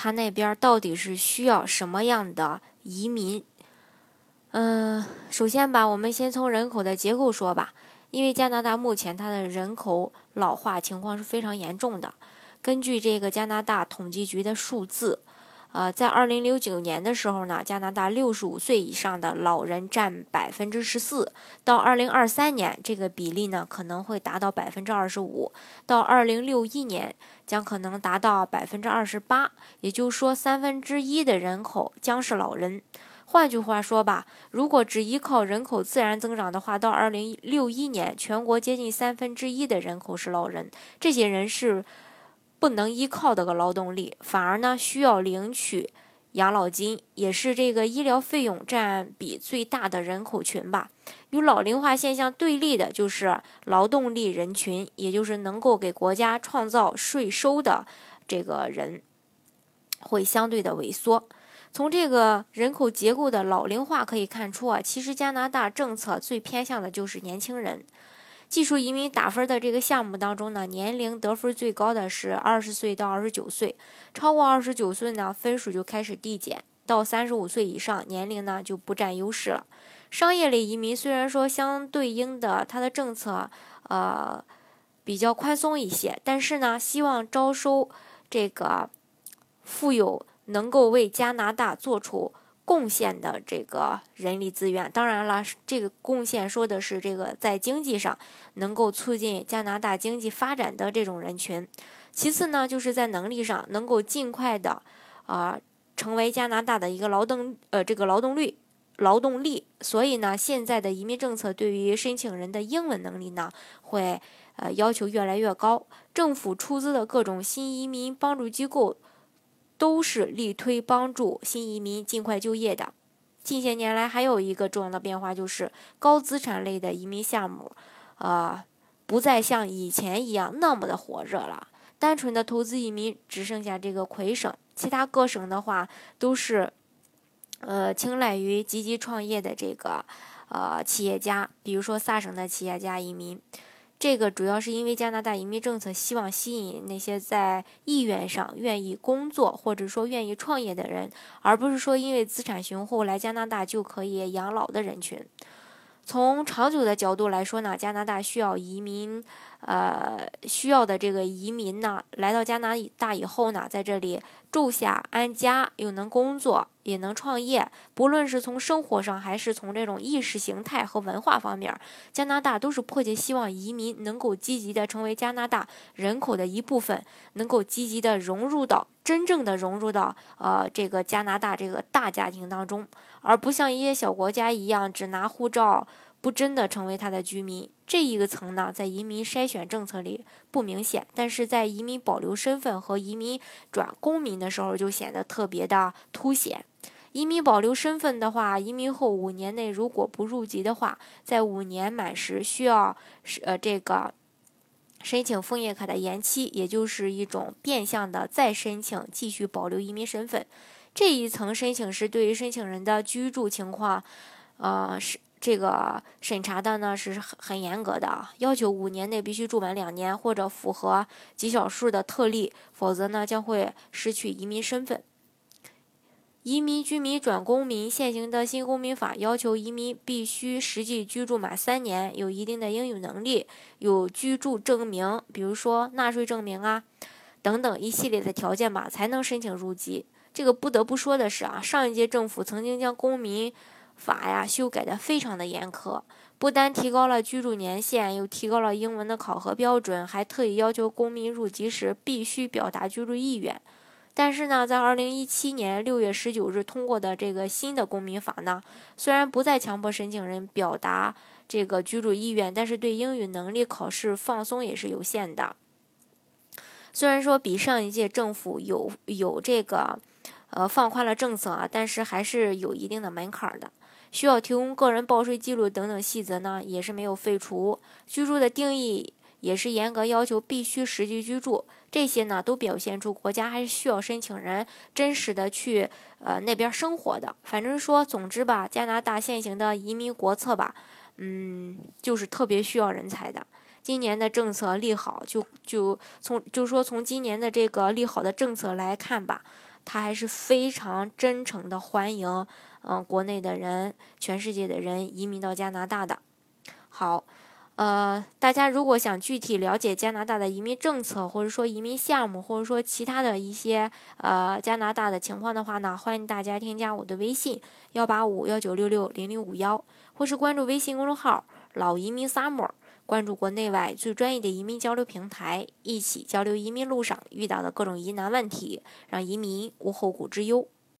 他那边到底是需要什么样的移民？嗯，首先吧，我们先从人口的结构说吧。因为加拿大目前它的人口老化情况是非常严重的。根据这个加拿大统计局的数字。呃，在二零零九年的时候呢，加拿大六十五岁以上的老人占百分之十四，到二零二三年，这个比例呢可能会达到百分之二十五，到二零六一年将可能达到百分之二十八，也就是说三分之一的人口将是老人。换句话说吧，如果只依靠人口自然增长的话，到二零六一年，全国接近三分之一的人口是老人，这些人是。不能依靠的个劳动力，反而呢需要领取养老金，也是这个医疗费用占比最大的人口群吧。与老龄化现象对立的就是劳动力人群，也就是能够给国家创造税收的这个人，会相对的萎缩。从这个人口结构的老龄化可以看出啊，其实加拿大政策最偏向的就是年轻人。技术移民打分的这个项目当中呢，年龄得分最高的是二十岁到二十九岁，超过二十九岁呢，分数就开始递减，到三十五岁以上，年龄呢就不占优势了。商业类移民虽然说相对应的它的政策呃比较宽松一些，但是呢，希望招收这个富有能够为加拿大做出。贡献的这个人力资源，当然了，这个贡献说的是这个在经济上能够促进加拿大经济发展的这种人群。其次呢，就是在能力上能够尽快的啊成为加拿大的一个劳动呃这个劳动力劳动力。所以呢，现在的移民政策对于申请人的英文能力呢会呃要求越来越高。政府出资的各种新移民帮助机构。都是力推帮助新移民尽快就业的。近些年来，还有一个重要的变化，就是高资产类的移民项目，呃，不再像以前一样那么的火热了。单纯的投资移民只剩下这个魁省，其他各省的话都是，呃，青睐于积极创业的这个呃企业家，比如说萨省的企业家移民。这个主要是因为加拿大移民政策希望吸引那些在意愿上愿意工作或者说愿意创业的人，而不是说因为资产雄厚来加拿大就可以养老的人群。从长久的角度来说呢，加拿大需要移民。呃，需要的这个移民呢，来到加拿大以后呢，在这里住下安家，又能工作，也能创业。不论是从生活上，还是从这种意识形态和文化方面，加拿大都是迫切希望移民能够积极的成为加拿大人口的一部分，能够积极的融入到真正的融入到呃这个加拿大这个大家庭当中，而不像一些小国家一样只拿护照。不真的成为他的居民，这一个层呢，在移民筛选政策里不明显，但是在移民保留身份和移民转公民的时候就显得特别的凸显。移民保留身份的话，移民后五年内如果不入籍的话，在五年满时需要是呃这个申请枫叶卡的延期，也就是一种变相的再申请继续保留移民身份。这一层申请是对于申请人的居住情况，呃是。这个审查的呢是很很严格的啊，要求五年内必须住满两年或者符合极少数的特例，否则呢将会失去移民身份。移民居民转公民，现行的新公民法要求移民必须实际居住满三年，有一定的英语能力，有居住证明，比如说纳税证明啊等等一系列的条件吧，才能申请入籍。这个不得不说的是啊，上一届政府曾经将公民。法呀，修改的非常的严苛，不单提高了居住年限，又提高了英文的考核标准，还特意要求公民入籍时必须表达居住意愿。但是呢，在二零一七年六月十九日通过的这个新的公民法呢，虽然不再强迫申请人表达这个居住意愿，但是对英语能力考试放松也是有限的。虽然说比上一届政府有有这个。呃放宽了政策啊，但是还是有一定的门槛的。需要提供个人报税记录等等细则呢，也是没有废除。居住的定义也是严格要求必须实际居住，这些呢都表现出国家还是需要申请人真实的去呃那边生活的。反正说，总之吧，加拿大现行的移民国策吧，嗯，就是特别需要人才的。今年的政策利好，就就从就说从今年的这个利好的政策来看吧，他还是非常真诚的欢迎，嗯，国内的人、全世界的人移民到加拿大的。好，呃，大家如果想具体了解加拿大的移民政策，或者说移民项目，或者说其他的一些呃加拿大的情况的话呢，欢迎大家添加我的微信幺八五幺九六六零零五幺，或是关注微信公众号老移民 summer。关注国内外最专业的移民交流平台，一起交流移民路上遇到的各种疑难问题，让移民无后顾之忧。